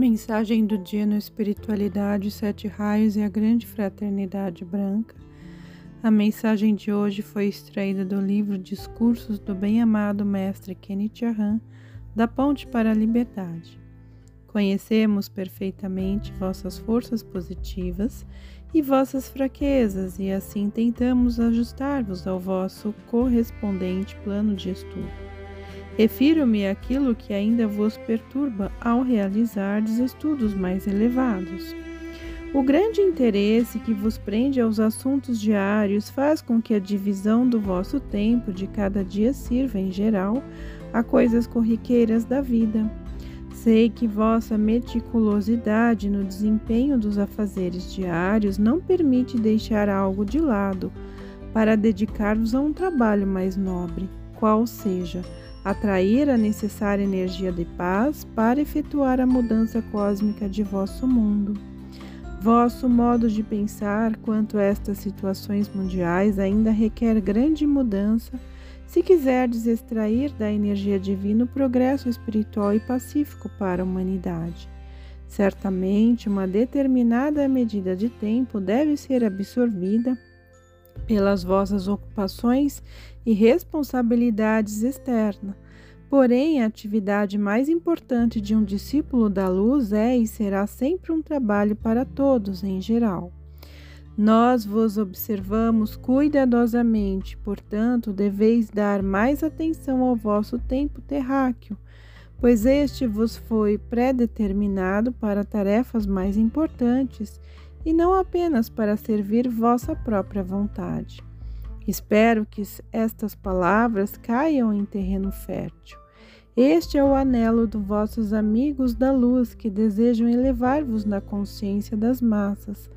Mensagem do dia no Espiritualidade, Sete Raios e a Grande Fraternidade Branca. A mensagem de hoje foi extraída do livro Discursos do Bem-Amado Mestre Kenneth Arran, da Ponte para a Liberdade. Conhecemos perfeitamente vossas forças positivas e vossas fraquezas, e assim tentamos ajustar-vos ao vosso correspondente plano de estudo. Refiro-me àquilo que ainda vos perturba ao realizardes estudos mais elevados. O grande interesse que vos prende aos assuntos diários faz com que a divisão do vosso tempo de cada dia sirva, em geral, a coisas corriqueiras da vida. Sei que vossa meticulosidade no desempenho dos afazeres diários não permite deixar algo de lado para dedicar-vos a um trabalho mais nobre, qual seja atrair a necessária energia de paz para efetuar a mudança cósmica de vosso mundo. Vosso modo de pensar quanto a estas situações mundiais ainda requer grande mudança se quiserdes extrair da energia divina o progresso espiritual e pacífico para a humanidade. Certamente, uma determinada medida de tempo deve ser absorvida pelas vossas ocupações e responsabilidades externas. Porém, a atividade mais importante de um discípulo da luz é e será sempre um trabalho para todos em geral. Nós vos observamos cuidadosamente, portanto, deveis dar mais atenção ao vosso tempo terráqueo, pois este vos foi predeterminado para tarefas mais importantes e não apenas para servir vossa própria vontade. Espero que estas palavras caiam em terreno fértil. Este é o anelo dos vossos amigos da luz que desejam elevar-vos na consciência das massas,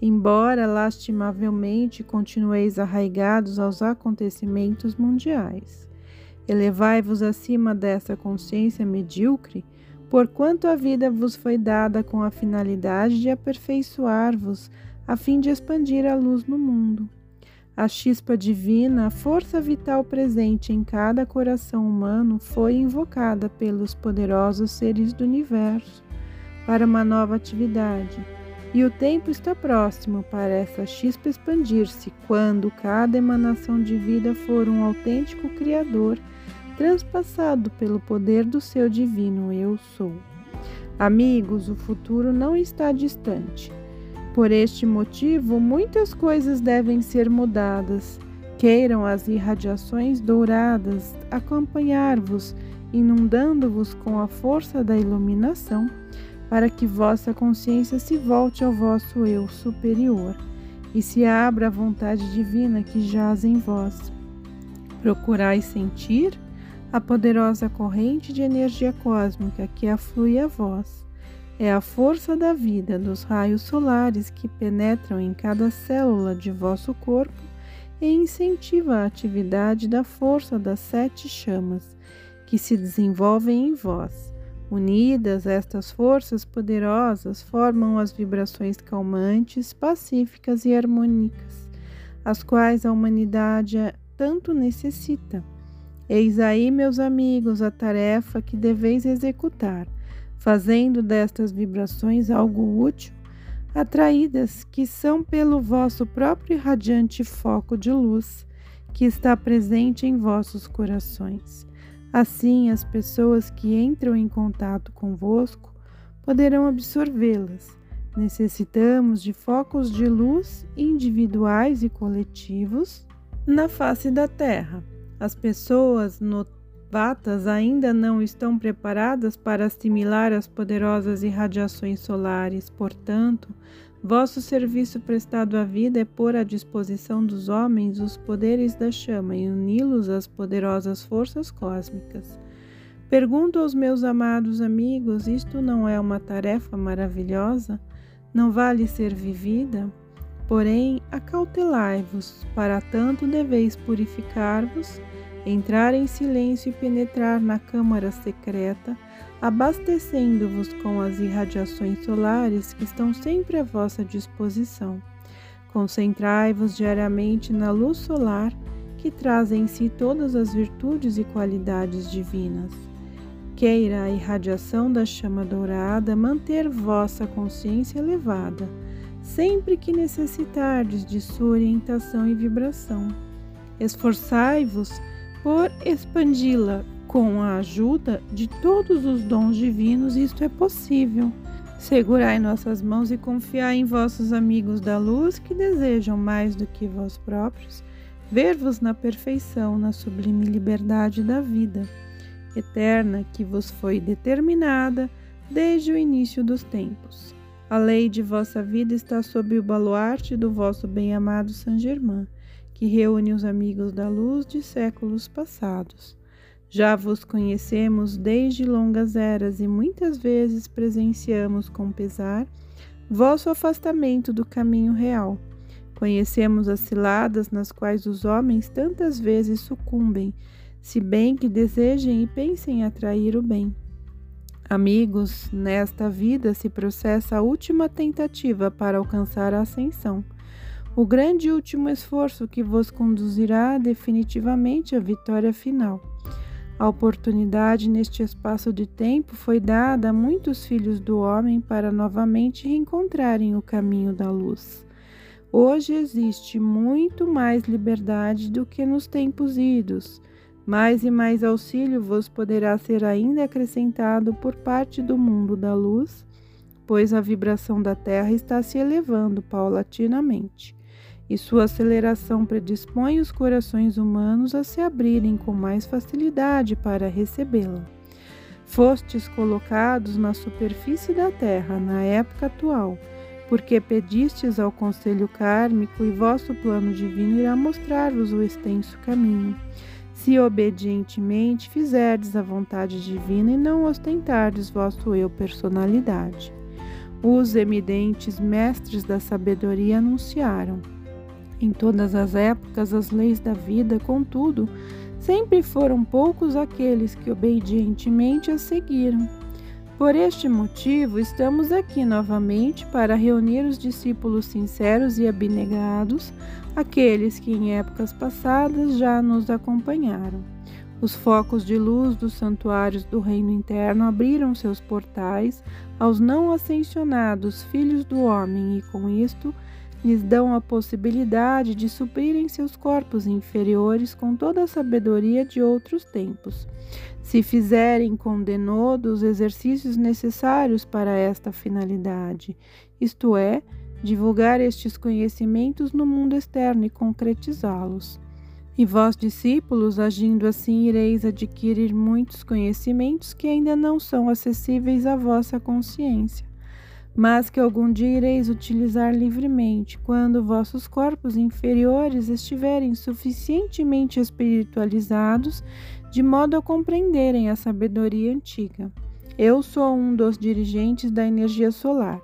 embora lastimavelmente continueis arraigados aos acontecimentos mundiais. Elevai-vos acima dessa consciência medíocre porquanto a vida vos foi dada com a finalidade de aperfeiçoar-vos, a fim de expandir a luz no mundo. A chispa divina, a força vital presente em cada coração humano, foi invocada pelos poderosos seres do universo para uma nova atividade. E o tempo está próximo para essa chispa expandir-se, quando cada emanação de vida for um autêntico Criador transpassado pelo poder do seu divino Eu Sou. Amigos, o futuro não está distante. Por este motivo, muitas coisas devem ser mudadas. Queiram as irradiações douradas acompanhar-vos, inundando-vos com a força da iluminação, para que vossa consciência se volte ao vosso eu superior e se abra à vontade divina que jaz em vós. Procurai sentir a poderosa corrente de energia cósmica que aflui a vós é a força da vida dos raios solares que penetram em cada célula de vosso corpo e incentiva a atividade da força das sete chamas que se desenvolvem em vós. Unidas, estas forças poderosas formam as vibrações calmantes, pacíficas e harmônicas, as quais a humanidade tanto necessita. Eis aí, meus amigos, a tarefa que deveis executar, fazendo destas vibrações algo útil, atraídas que são pelo vosso próprio radiante foco de luz que está presente em vossos corações. Assim, as pessoas que entram em contato convosco poderão absorvê-las. Necessitamos de focos de luz individuais e coletivos na face da Terra as pessoas novatas ainda não estão preparadas para assimilar as poderosas irradiações solares, portanto, vosso serviço prestado à vida é pôr à disposição dos homens os poderes da chama e uni-los às poderosas forças cósmicas. Pergunto aos meus amados amigos: isto não é uma tarefa maravilhosa? Não vale ser vivida? Porém, acautelai-vos, para tanto deveis purificar-vos, entrar em silêncio e penetrar na câmara secreta, abastecendo-vos com as irradiações solares que estão sempre à vossa disposição. Concentrai-vos diariamente na luz solar, que traz em si todas as virtudes e qualidades divinas. Queira a irradiação da chama dourada manter vossa consciência elevada, sempre que necessitardes de sua orientação e vibração. Esforçai-vos por expandi-la com a ajuda de todos os dons divinos, isto é possível. Segurai nossas mãos e confiai em vossos amigos da luz que desejam mais do que vós próprios ver-vos na perfeição, na sublime liberdade da vida eterna que vos foi determinada desde o início dos tempos. A lei de vossa vida está sob o baluarte do vosso bem-amado Saint Germain, que reúne os amigos da luz de séculos passados. Já vos conhecemos desde longas eras e muitas vezes presenciamos com pesar vosso afastamento do caminho real. Conhecemos as ciladas nas quais os homens tantas vezes sucumbem, se bem que desejem e pensem atrair o bem. Amigos, nesta vida se processa a última tentativa para alcançar a ascensão, o grande último esforço que vos conduzirá definitivamente à vitória final. A oportunidade neste espaço de tempo foi dada a muitos filhos do homem para novamente reencontrarem o caminho da luz. Hoje existe muito mais liberdade do que nos tempos idos. Mais e mais auxílio vos poderá ser ainda acrescentado por parte do mundo da luz, pois a vibração da Terra está se elevando paulatinamente e sua aceleração predispõe os corações humanos a se abrirem com mais facilidade para recebê-la. Fostes colocados na superfície da terra na época atual, porque pedistes ao conselho kármico e vosso plano divino irá mostrar-vos o extenso caminho. Se obedientemente fizerdes a vontade divina e não ostentardes vosso eu personalidade. Os eminentes mestres da sabedoria anunciaram em todas as épocas, as leis da vida, contudo, sempre foram poucos aqueles que obedientemente as seguiram. Por este motivo, estamos aqui novamente para reunir os discípulos sinceros e abnegados, aqueles que em épocas passadas já nos acompanharam. Os focos de luz dos santuários do reino interno abriram seus portais aos não ascensionados filhos do homem e, com isto, lhes dão a possibilidade de suprirem seus corpos inferiores com toda a sabedoria de outros tempos, se fizerem com denodo os exercícios necessários para esta finalidade, isto é, divulgar estes conhecimentos no mundo externo e concretizá-los. E vós, discípulos, agindo assim, ireis adquirir muitos conhecimentos que ainda não são acessíveis à vossa consciência mas que algum dia ireis utilizar livremente, quando vossos corpos inferiores estiverem suficientemente espiritualizados, de modo a compreenderem a sabedoria antiga. Eu sou um dos dirigentes da energia solar.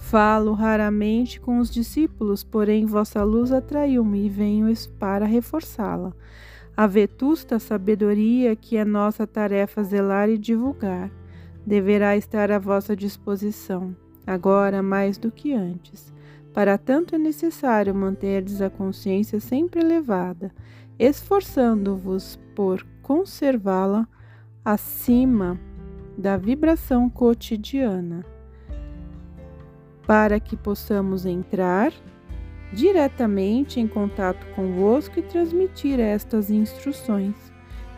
Falo raramente com os discípulos, porém vossa luz atraiu-me e venho para reforçá-la. A vetusta sabedoria que é nossa tarefa zelar e divulgar deverá estar à vossa disposição agora mais do que antes. Para tanto é necessário manterdes a consciência sempre elevada, esforçando-vos por conservá-la acima da vibração cotidiana, para que possamos entrar diretamente em contato convosco e transmitir estas instruções.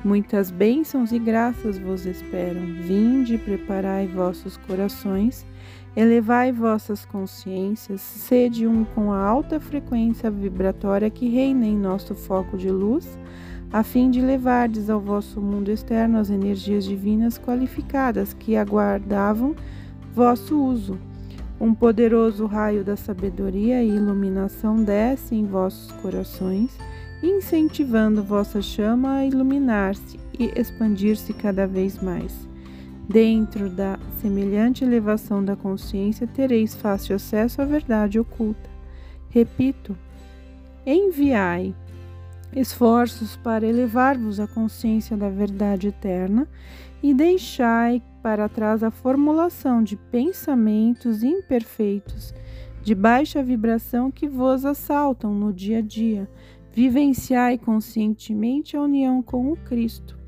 Muitas bênçãos e graças vos esperam. Vinde, preparai vossos corações Elevai vossas consciências, sede um com a alta frequência vibratória que reina em nosso foco de luz, a fim de levardes ao vosso mundo externo as energias divinas qualificadas que aguardavam vosso uso. Um poderoso raio da sabedoria e iluminação desce em vossos corações, incentivando vossa chama a iluminar-se e expandir-se cada vez mais. Dentro da semelhante elevação da consciência, tereis fácil acesso à verdade oculta. Repito, enviai esforços para elevar-vos à consciência da verdade eterna e deixai para trás a formulação de pensamentos imperfeitos de baixa vibração que vos assaltam no dia a dia. Vivenciai conscientemente a união com o Cristo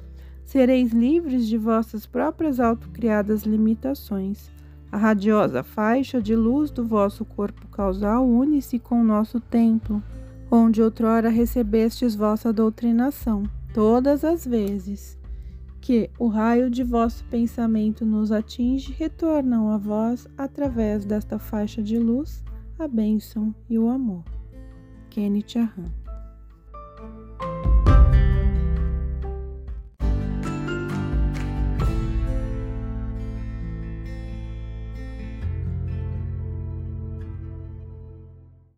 Sereis livres de vossas próprias autocriadas limitações. A radiosa faixa de luz do vosso corpo causal une-se com o nosso templo, onde outrora recebestes vossa doutrinação, todas as vezes que o raio de vosso pensamento nos atinge, retornam a vós, através desta faixa de luz, a bênção e o amor. Kenneth Arran